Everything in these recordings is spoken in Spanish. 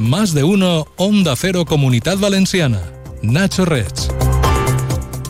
Más de uno, Onda Cero Comunidad Valenciana. Nacho Rech.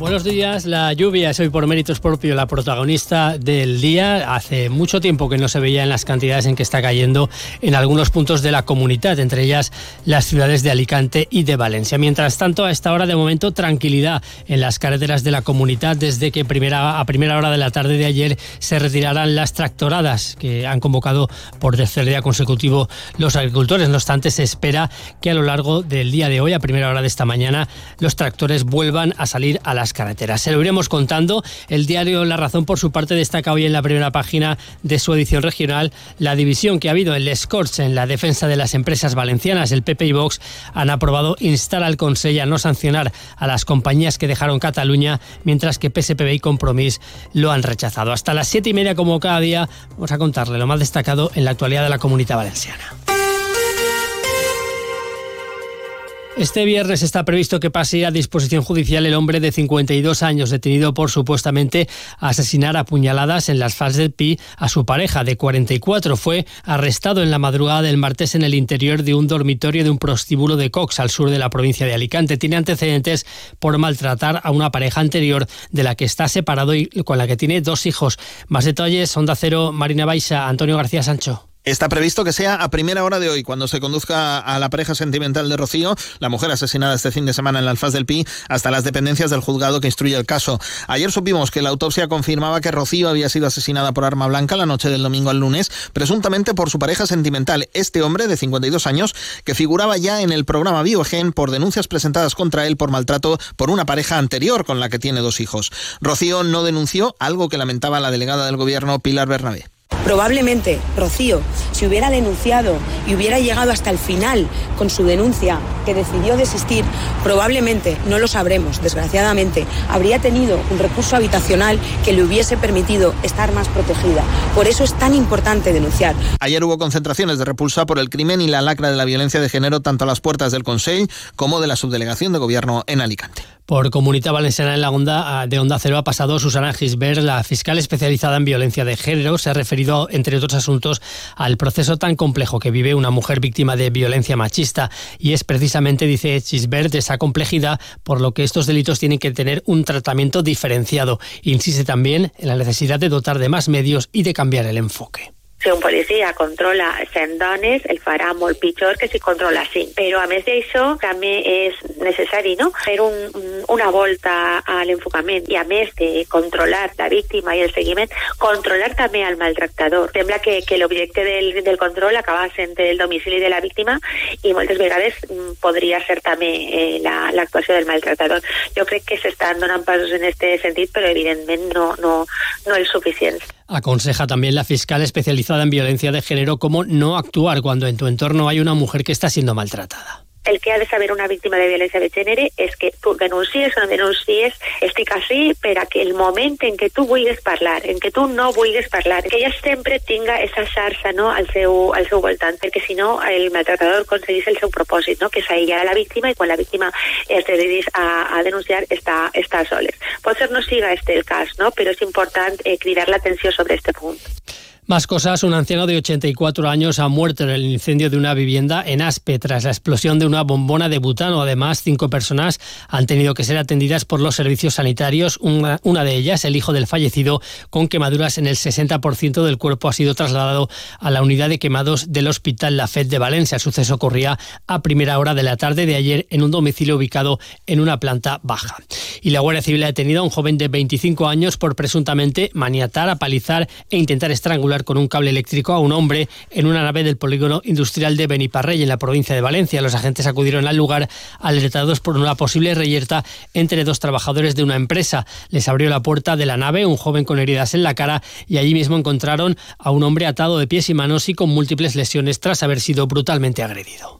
Buenos días. La lluvia es hoy por méritos propios la protagonista del día. Hace mucho tiempo que no se veía en las cantidades en que está cayendo en algunos puntos de la comunidad, entre ellas las ciudades de Alicante y de Valencia. Mientras tanto, a esta hora de momento tranquilidad en las carreteras de la comunidad desde que primera, a primera hora de la tarde de ayer se retirarán las tractoradas que han convocado por tercer día consecutivo los agricultores. No obstante, se espera que a lo largo del día de hoy, a primera hora de esta mañana, los tractores vuelvan a salir a las carreteras. Se lo iremos contando. El diario La Razón, por su parte, destaca hoy en la primera página de su edición regional la división que ha habido en Les en la defensa de las empresas valencianas. El PP y Vox han aprobado instar al Consejo a no sancionar a las compañías que dejaron Cataluña, mientras que PSPB y Compromís lo han rechazado. Hasta las siete y media, como cada día, vamos a contarle lo más destacado en la actualidad de la comunidad valenciana. Este viernes está previsto que pase a disposición judicial el hombre de 52 años detenido por supuestamente asesinar a puñaladas en las faldas del Pi a su pareja de 44. Fue arrestado en la madrugada del martes en el interior de un dormitorio de un prostíbulo de Cox al sur de la provincia de Alicante. Tiene antecedentes por maltratar a una pareja anterior de la que está separado y con la que tiene dos hijos. Más detalles, Onda Cero, Marina Baixa, Antonio García Sancho. Está previsto que sea a primera hora de hoy, cuando se conduzca a la pareja sentimental de Rocío, la mujer asesinada este fin de semana en la Alfaz del Pi, hasta las dependencias del juzgado que instruye el caso. Ayer supimos que la autopsia confirmaba que Rocío había sido asesinada por arma blanca la noche del domingo al lunes, presuntamente por su pareja sentimental, este hombre de 52 años, que figuraba ya en el programa Biogen por denuncias presentadas contra él por maltrato por una pareja anterior con la que tiene dos hijos. Rocío no denunció algo que lamentaba la delegada del gobierno Pilar Bernabé. Probablemente Rocío, si hubiera denunciado y hubiera llegado hasta el final con su denuncia, que decidió desistir, probablemente, no lo sabremos, desgraciadamente, habría tenido un recurso habitacional que le hubiese permitido estar más protegida. Por eso es tan importante denunciar. Ayer hubo concentraciones de repulsa por el crimen y la lacra de la violencia de género tanto a las puertas del Consejo como de la subdelegación de gobierno en Alicante. Por Comunidad Valenciana en la Onda de Onda Cero ha pasado Susana Gisbert, la fiscal especializada en violencia de género. Se ha referido, entre otros asuntos, al proceso tan complejo que vive una mujer víctima de violencia machista. Y es precisamente, dice Gisbert, esa complejidad por lo que estos delitos tienen que tener un tratamiento diferenciado. Insiste también en la necesidad de dotar de más medios y de cambiar el enfoque. Si un policia controla 100 dones, el farà molt pitjor que si controla 5. Però a més d'això també és necessari no? fer un, una volta a l'enfocament i a més de controlar la víctima i el seguiment, controlar també al maltractador. Sembla que, que l'objecte del, del control acaba sent el domicili de la víctima i moltes vegades mm, podria ser també eh, l'actuació la, del maltractador. Jo crec que s'estan donant passos en aquest sentit, però evidentment no, no, no els suficients. Aconseja también la fiscal especializada en violencia de género cómo no actuar cuando en tu entorno hay una mujer que está siendo maltratada. El que ha de saber una víctima de violència de gènere és que tu denuncies o no denuncies, estic així per a que el moment en què tu vulguis parlar, en què tu no vulguis parlar, que ella sempre tinga esa xarxa no, al, seu, al seu si no el maltratador aconseguís el seu propòsit, no, que és aïllar a la víctima i quan la víctima es decidís a, a denunciar està, està soles. Pot ser no siga este el cas, no, però és important eh, cridar l'atenció sobre este punt. Más cosas, un anciano de 84 años ha muerto en el incendio de una vivienda en Aspe tras la explosión de una bombona de butano. Además, cinco personas han tenido que ser atendidas por los servicios sanitarios. Una, de ellas, el hijo del fallecido, con quemaduras en el 60% del cuerpo, ha sido trasladado a la unidad de quemados del Hospital La Fed de Valencia. El suceso ocurría a primera hora de la tarde de ayer en un domicilio ubicado en una planta baja. Y la Guardia Civil ha detenido a un joven de 25 años por presuntamente maniatar, apalizar e intentar estrangular con un cable eléctrico a un hombre en una nave del polígono industrial de Beniparrey, en la provincia de Valencia. Los agentes acudieron al lugar alertados por una posible reyerta entre dos trabajadores de una empresa. Les abrió la puerta de la nave un joven con heridas en la cara y allí mismo encontraron a un hombre atado de pies y manos y con múltiples lesiones tras haber sido brutalmente agredido.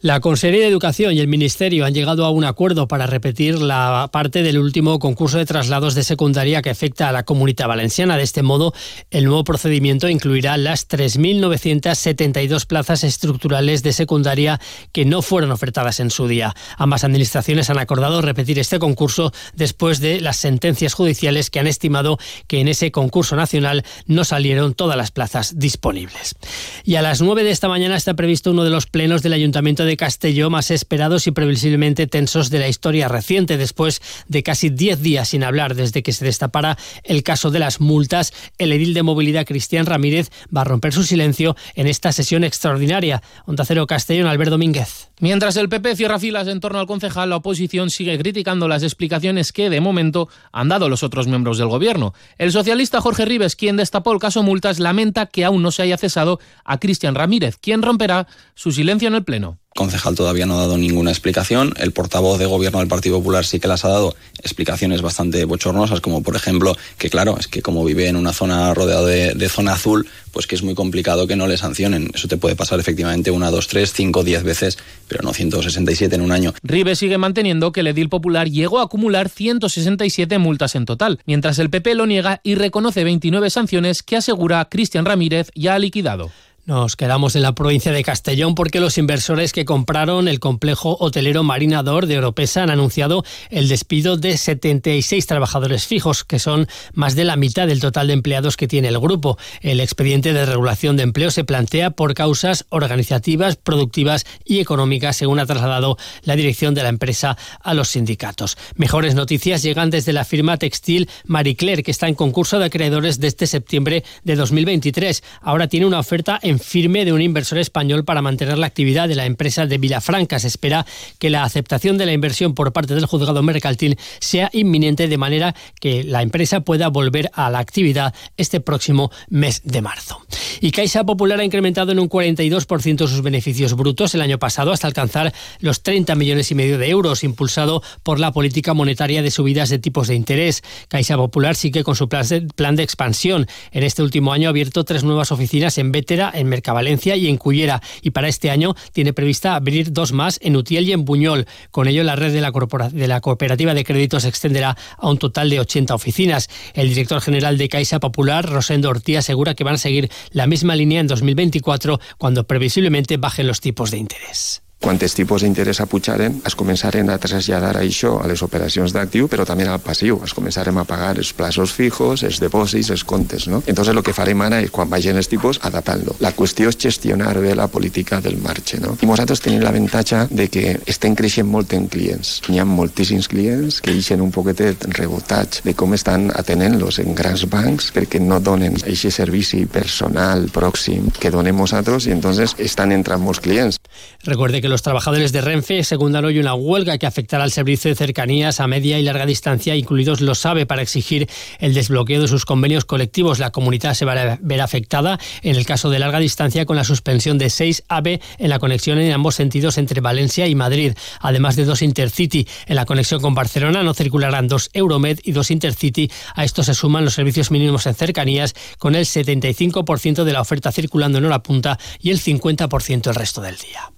La Consejería de Educación y el Ministerio han llegado a un acuerdo para repetir la parte del último concurso de traslados de secundaria que afecta a la comunidad valenciana. De este modo, el nuevo procedimiento incluirá las 3.972 plazas estructurales de secundaria que no fueron ofertadas en su día. Ambas administraciones han acordado repetir este concurso después de las sentencias judiciales que han estimado que en ese concurso nacional no salieron todas las plazas disponibles. Y a las 9 de esta mañana está previsto uno de los plenos del Ayuntamiento de Castelló más esperados y previsiblemente tensos de la historia reciente, después de casi 10 días sin hablar desde que se destapara el caso de las multas. El edil de movilidad Cristian Ramírez va a romper su silencio en esta sesión extraordinaria. Onda Cero Castellón, Albert Domínguez. Mientras el PP cierra filas en torno al concejal, la oposición sigue criticando las explicaciones que, de momento, han dado los otros miembros del gobierno. El socialista Jorge Rives, quien destapó el caso multas, lamenta que aún no se haya cesado a Cristian Ramírez, quien romperá su silencio en el Pleno concejal todavía no ha dado ninguna explicación. El portavoz de gobierno del Partido Popular sí que las ha dado explicaciones bastante bochornosas, como por ejemplo que claro, es que como vive en una zona rodeada de, zona azul, pues que es muy complicado que no le sancionen. Eso te puede pasar efectivamente una, dos, tres, cinco, diez veces, pero no 167 en un año. Ribe sigue manteniendo que el edil popular llegó a acumular 167 multas en total, mientras el PP lo niega y reconoce 29 sanciones que asegura Cristian Ramírez ya ha liquidado. Nos quedamos en la provincia de Castellón porque los inversores que compraron el complejo hotelero Marinador de Oropesa han anunciado el despido de 76 trabajadores fijos, que son más de la mitad del total de empleados que tiene el grupo. El expediente de regulación de empleo se plantea por causas organizativas, productivas y económicas, según ha trasladado la dirección de la empresa a los sindicatos. Mejores noticias llegan desde la firma textil Marie Claire, que está en concurso de acreedores desde septiembre de 2023. Ahora tiene una oferta en firme de un inversor español para mantener la actividad de la empresa de Vilafranca. Se espera que la aceptación de la inversión por parte del juzgado mercantil sea inminente de manera que la empresa pueda volver a la actividad este próximo mes de marzo. Y Caixa Popular ha incrementado en un 42% sus beneficios brutos el año pasado hasta alcanzar los 30 millones y medio de euros, impulsado por la política monetaria de subidas de tipos de interés. Caixa Popular sigue con su plan de expansión. En este último año ha abierto tres nuevas oficinas en Vétera, en Mercavalencia y en Cullera. Y para este año tiene prevista abrir dos más en Utiel y en Buñol. Con ello, la red de la, cooperativa de créditos se extenderá a un total de 80 oficinas. El director general de Caixa Popular, Rosendo Ortía, asegura que van a seguir la misma línea en 2024, cuando previsiblemente bajen los tipos de interés. Quantes tipus d'interès apujaren, es començaren a traslladar això a les operacions d'actiu, però també al passiu. Es començarem a pagar els plaços fijos, els depòsits, els comptes, no? Entonces lo que farem ara és, quan vagin els tipus, adaptant-lo. La qüestió és gestionar bé la política del marge, no? I nosaltres tenim l'avantatge de que estem creixent molt en clients. Hi ha moltíssims clients que eixen un poquetet rebotats de com estan atenent-los en grans bancs perquè no donen aquest servici personal pròxim que donem nosaltres i entonces estan entrant molts clients. Recuerde que los trabajadores de Renfe secundan hoy una huelga que afectará al servicio de cercanías a media y larga distancia, incluidos los SABE, para exigir el desbloqueo de sus convenios colectivos. La comunidad se va a ver afectada en el caso de larga distancia con la suspensión de 6 AVE en la conexión en ambos sentidos entre Valencia y Madrid, además de dos Intercity. En la conexión con Barcelona no circularán dos Euromed y dos Intercity. A esto se suman los servicios mínimos en cercanías con el 75% de la oferta circulando en hora punta y el 50% el resto del día.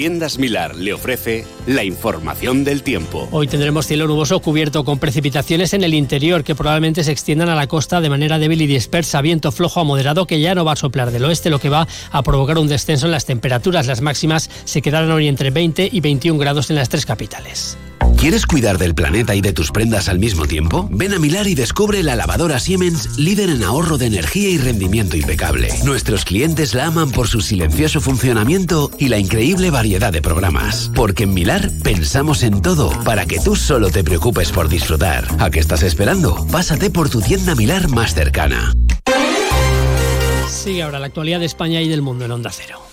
Tiendas Milar le ofrece la información del tiempo. Hoy tendremos cielo nuboso cubierto con precipitaciones en el interior que probablemente se extiendan a la costa de manera débil y dispersa. Viento flojo a moderado que ya no va a soplar del oeste, lo que va a provocar un descenso en las temperaturas. Las máximas se quedarán hoy entre 20 y 21 grados en las tres capitales. ¿Quieres cuidar del planeta y de tus prendas al mismo tiempo? Ven a Milar y descubre la lavadora Siemens, líder en ahorro de energía y rendimiento impecable. Nuestros clientes la aman por su silencioso funcionamiento y la increíble variedad de programas. Porque en Milar pensamos en todo para que tú solo te preocupes por disfrutar. ¿A qué estás esperando? Pásate por tu tienda Milar más cercana. Sigue ahora la actualidad de España y del mundo en Onda Cero.